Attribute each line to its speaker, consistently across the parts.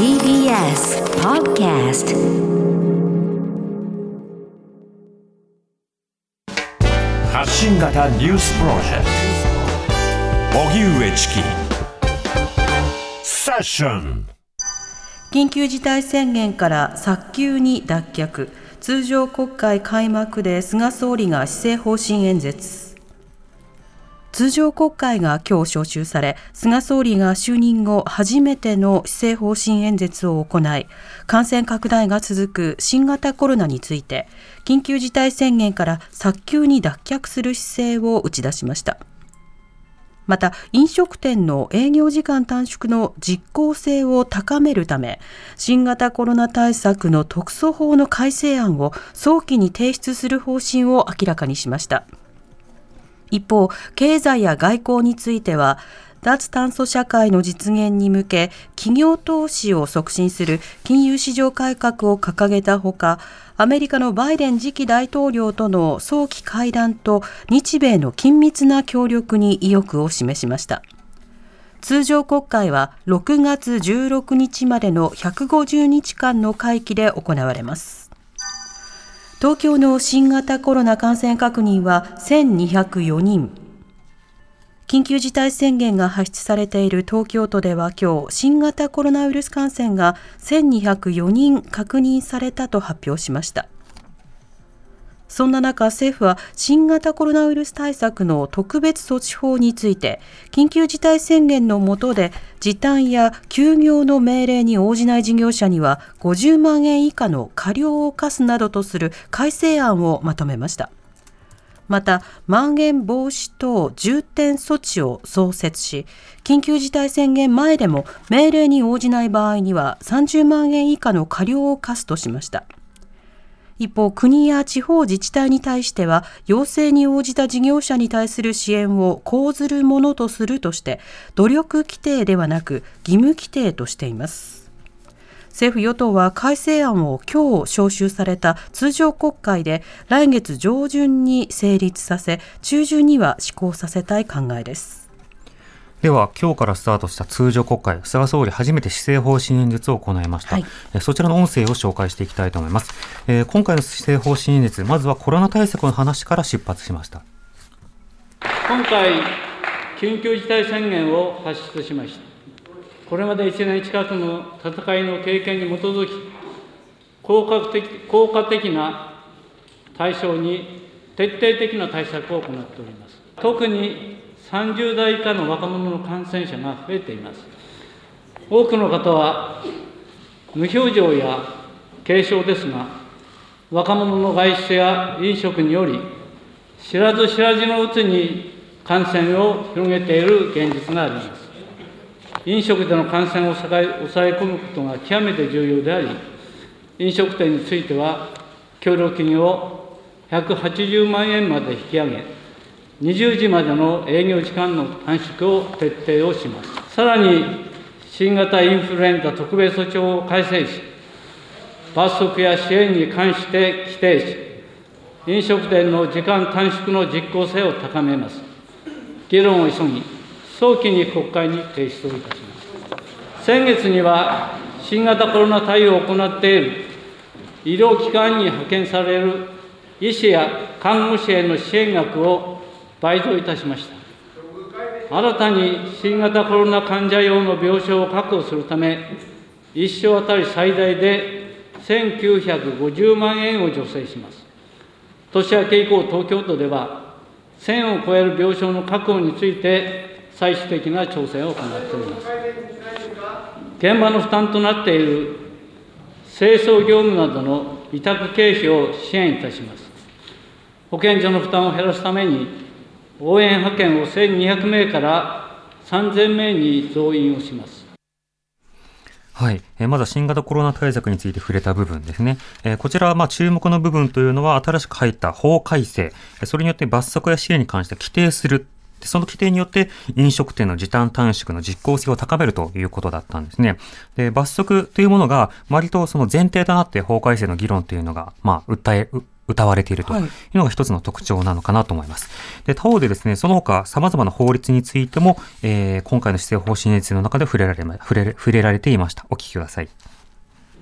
Speaker 1: TBS Podcast.
Speaker 2: 発信型ニュースプロジェクト。荻上チキ。セッション。
Speaker 3: 緊急事態宣言から早急に脱却。通常国会開幕で菅総理が施政方針演説通常国会が今日召集され菅総理が就任後初めての施政方針演説を行い感染拡大が続く新型コロナについて緊急事態宣言から早急に脱却する姿勢を打ち出しました。また飲食店の営業時間短縮の実効性を高めるため新型コロナ対策の特措法の改正案を早期に提出する方針を明らかにしました。一方経済や外交については脱炭素社会の実現に向け企業投資を促進する金融市場改革を掲げたほかアメリカのバイデン次期大統領との早期会談と日米の緊密な協力に意欲を示しました。通常国会は6月16日までの150日間の会期で行われます。東京の新型コロナ感染確認は1204人。緊急事態宣言が発出されている東京都では今日新型コロナウイルス感染が1204人確認されたと発表しました。そんな中政府は新型コロナウイルス対策の特別措置法について緊急事態宣言の下で時短や休業の命令に応じない事業者には50万円以下の過料を課すなどとする改正案をまとめましたまた、まん延防止等重点措置を創設し、緊急事態宣言前でも命令に応じない場合には30万円以下の過料を課すとしました。一方、国や地方自治体に対しては、要請に応じた事業者に対する支援を講ずるものとするとして、努力規定ではなく義務規定としています。政府与党は改正案を今日召集された通常国会で来月上旬に成立させ中旬には施行させたい考えです
Speaker 4: では今日からスタートした通常国会菅総理初めて施政方針演説を行いました、はい、そちらの音声を紹介していきたいと思います、えー、今回の施政方針演説まずはコロナ対策の話から出発しました。
Speaker 5: 今回緊急事態宣言を発出しました。これまで1年近くの戦いの経験に基づき、効果的効果的な対象に徹底的な対策を行っております。特に30代以下の若者の感染者が増えています。多くの方は無表情や軽症ですが、若者の外出や飲食により、知らず知らずのうちに感染を広げている現実があります。飲食での感染を抑え込むことが極めて重要であり、飲食店については、協力金を180万円まで引き上げ、20時までの営業時間の短縮を徹底をします。さらに、新型インフルエンザ特別措置法を改正し、罰則や支援に関して規定し、飲食店の時間短縮の実効性を高めます。議論を急ぎ、早期に国会に提出をいたします。先月には、新型コロナ対応を行っている医療機関に派遣される医師や看護師への支援額を倍増いたしました。新たに新型コロナ患者用の病床を確保するため、1床当たり最大で1950万円を助成します。年明け以降、東京都では、1000を超える病床の確保について、最終的な調整を行っております。現場の負担となっている清掃業務などの委託経費を支援いたします。保健所の負担を減らすために、応援派遣を1200名から3000名に増員をします。
Speaker 4: はい。えまずは新型コロナ対策について触れた部分ですね。えこちらはま注目の部分というのは新しく入った法改正。それによって罰則や支援に関して規定するで、その規定によって飲食店の時短短縮の実効性を高めるということだったんですね。で、罰則というものが割とその前提となって法改正の議論というのが、まあ、訴え、謳われているというのが一つの特徴なのかなと思います。で、他方でですね、その他様々な法律についても、えー、今回の施政方針演説の中で触れられ、触れ触れられていました。お聞きください。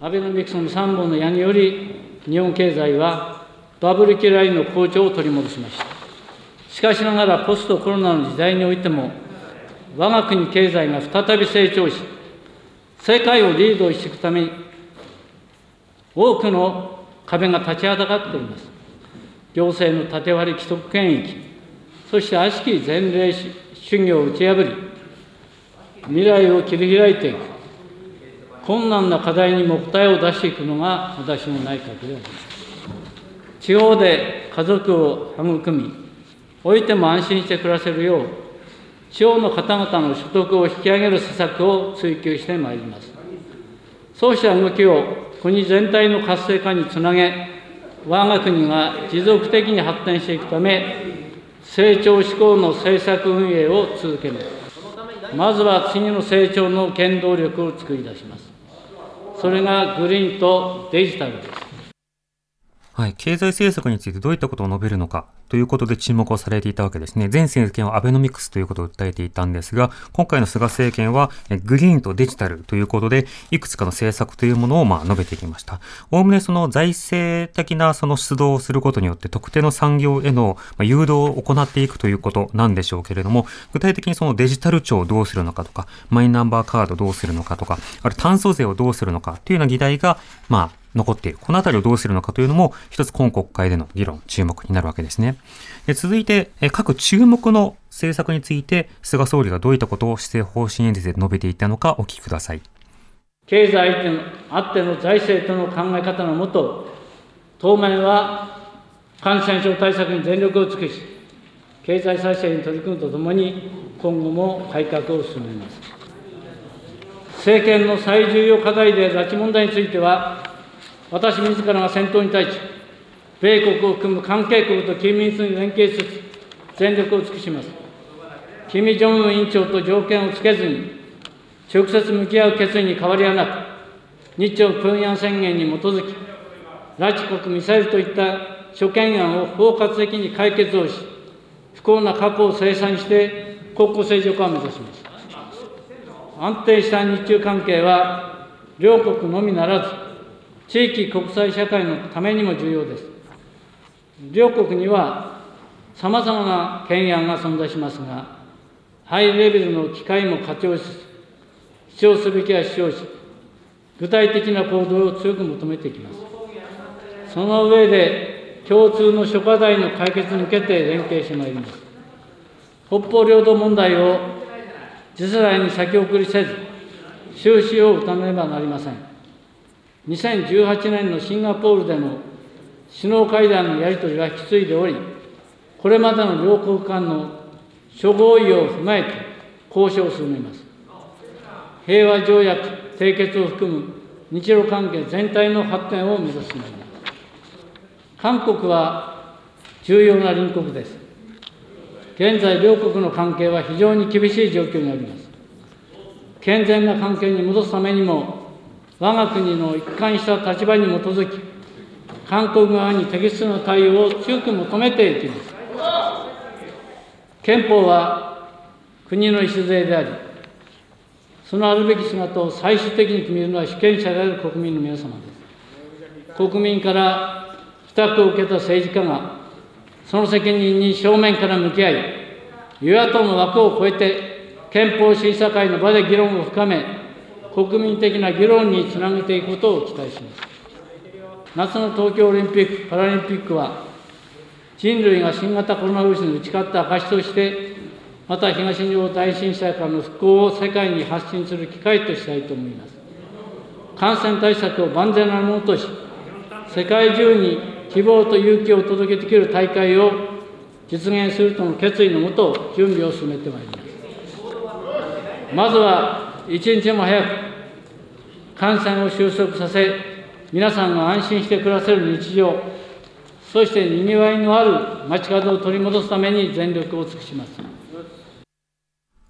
Speaker 5: アベノミクスの3本の矢により、日本経済はバブル期来の好調を取り戻しました。しかしながら、ポストコロナの時代においても、我が国経済が再び成長し、世界をリードしていくために、多くの壁が立ちはだかっております。行政の縦割り既得権益、そして悪しき前例主義を打ち破り、未来を切り開いていく、困難な課題にも答えを出していくのが私の内閣であります。地方で家族を育み、おいても安心して暮らせるよう、地方の方々の所得を引き上げる施策を追求してまいります。そうした動きを国全体の活性化につなげ、我が国が持続的に発展していくため、成長志向の政策運営を続けます。まずは次の成長の原動力を作り出します。それがグリーンとデジタルです。
Speaker 4: はい、経済政策についてどういったことを述べるのかということで注目をされていたわけですね。前政権はアベノミクスということを訴えていたんですが、今回の菅政権はグリーンとデジタルということで、いくつかの政策というものをまあ述べてきました。おおむねその財政的なその出動をすることによって特定の産業への誘導を行っていくということなんでしょうけれども、具体的にそのデジタル庁をどうするのかとか、マイナンバーカードどうするのかとか、ある炭素税をどうするのかというような議題が、まあ、残っている。このあたりをどうするのかというのも、一つ今国会での議論、注目になるわけですね。続いて、各注目の政策について、菅総理がどういったことを施政方針演説で述べていたのか、お聞きください。
Speaker 5: 経済あっての財政との考え方のもと、当面は感染症対策に全力を尽くし、経済再生に取り組むとともに、今後も改革を進めます。政権の最重要課題で拉致問題については、私自らが先頭に立ち、米国を含む関係国と緊密に連携しつつ、全力を尽くします。キム・ジョンウン委員長と条件をつけずに、直接向き合う決意に変わりはなく、日朝平壌宣言に基づき、拉致国ミサイルといった諸懸案を包括的に解決をし、不幸な過去を清算して国交正常化を目指します。安定した日中関係は、両国のみならず、地域国際社会のためにも重要です。両国にはさまざまな懸案が存在しますが、ハイレベルの機会も活用しつつ、主張すべきは主張し、具体的な行動を強く求めていきます。その上で、共通の諸課題の解決に向けて連携してまいります。北方領土問題を次世代に先送りせず、終止を打たねばなりません。2018年のシンガポールでの首脳会談のやり取りは引き継いでおり、これまでの両国間の諸合意を踏まえて交渉を進めます。平和条約締結を含む日露関係全体の発展を目指すまいります。韓国は重要な隣国です。現在、両国の関係は非常に厳しい状況にあります。健全な関係に戻すためにも、我が国の一貫した立場に基づき、韓国側に適切な対応を強く求めていきます。憲法は国の礎であり、そのあるべき姿を最終的に決めるのは主権者である国民の皆様です。国民から負託を受けた政治家が、その責任に正面から向き合い、与野党の枠を超えて憲法審査会の場で議論を深め、国民的な議論につなげていくことを期待します。夏の東京オリンピック・パラリンピックは、人類が新型コロナウイルスに打ち勝った証として、また東日本大震災からの復興を世界に発信する機会としたいと思います。感染対策を万全なものとし、世界中に希望と勇気を届けできる大会を実現するとの決意のもと、準備を進めてまいります。まずは一日も早く感染を収束させ、皆さんが安心して暮らせる日常、そしてにぎわいのある街角を取り戻すために全力を尽くします。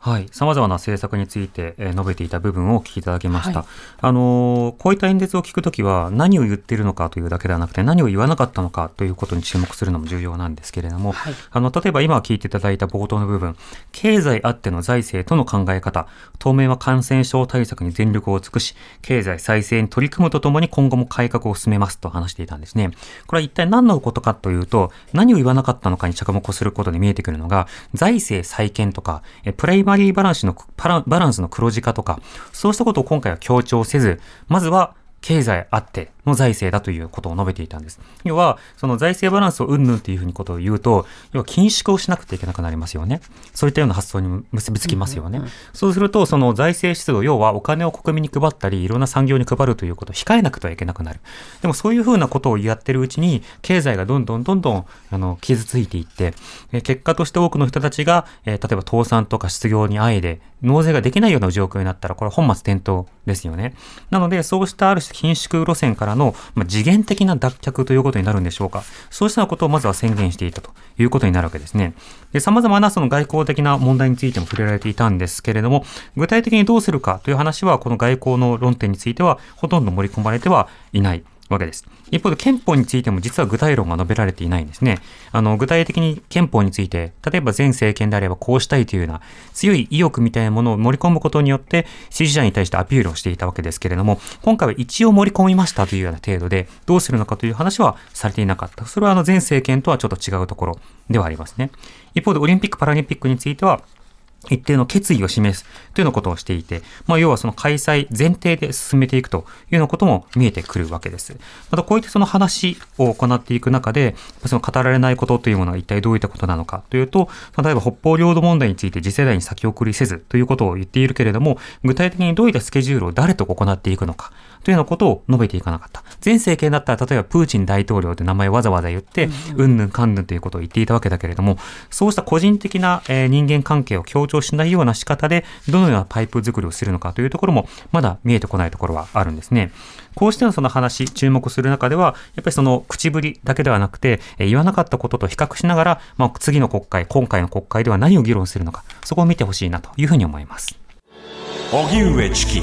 Speaker 4: はい、さまざまな政策について、え述べていた部分をお聞きいただきました。はい、あのこういった演説を聞くときは何を言っているのかというだけではなくて何を言わなかったのかということに注目するのも重要なんですけれども、はい、あの例えば今聞いていただいた冒頭の部分、経済あっての財政との考え方、当面は感染症対策に全力を尽くし、経済再生に取り組むとともに今後も改革を進めますと話していたんですね。これは一体何のことかというと、何を言わなかったのかに着目することで見えてくるのが、財政再建とか、プライマリーバランスのバランスの黒字化とか、そうしたことを今回は強調せず、まずは経済あっての財政だということを述べていたんです。要は、その財政バランスをうんぬんというふうにことを言うと、要は緊縮をしなくてはいけなくなりますよね。そういったような発想に結びつきますよね。そうすると、その財政出動、要はお金を国民に配ったり、いろんな産業に配るということを控えなくてはいけなくなる。でもそういうふうなことをやってるうちに、経済がどんどんどんどん、あの、傷ついていって、え結果として多くの人たちが、えー、例えば倒産とか失業にあえで、納税ができないような状況になったら、これは本末転倒ですよね。なので、そうしたある種緊縮路線からの、まあ、次元的な脱却ということになるんでしょうか。そうしたことをまずは宣言していたということになるわけですね。で、様々なその外交的な問題についても触れられていたんですけれども、具体的にどうするかという話は、この外交の論点については、ほとんど盛り込まれてはいない。わけです。一方で憲法についても実は具体論が述べられていないんですね。あの、具体的に憲法について、例えば前政権であればこうしたいというような強い意欲みたいなものを盛り込むことによって支持者に対してアピールをしていたわけですけれども、今回は一応盛り込みましたというような程度で、どうするのかという話はされていなかった。それはあの前政権とはちょっと違うところではありますね。一方でオリンピック・パラリンピックについては、一定の決意を示すというようなことをしていて、まあ、要はその開催前提で進めていくというようなことも見えてくるわけです。またこういったその話を行っていく中で、その語られないことというものは一体どういったことなのかというと、例えば北方領土問題について次世代に先送りせずということを言っているけれども、具体的にどういったスケジュールを誰と行っていくのか、というようなことを述べていかなかった。前政権だったら、例えばプーチン大統領って名前をわざわざ言って、うんぬんかんぬんということを言っていたわけだけれども、そうした個人的な、え人間関係を強調しないような仕方で、どのようなパイプ作りをするのかというところも、まだ見えてこないところはあるんですね。こうしてのその話、注目する中では、やっぱりその口ぶりだけではなくて、え言わなかったことと比較しながら、まあ、次の国会、今回の国会では何を議論するのか、そこを見てほしいなというふうに思います。荻上チキ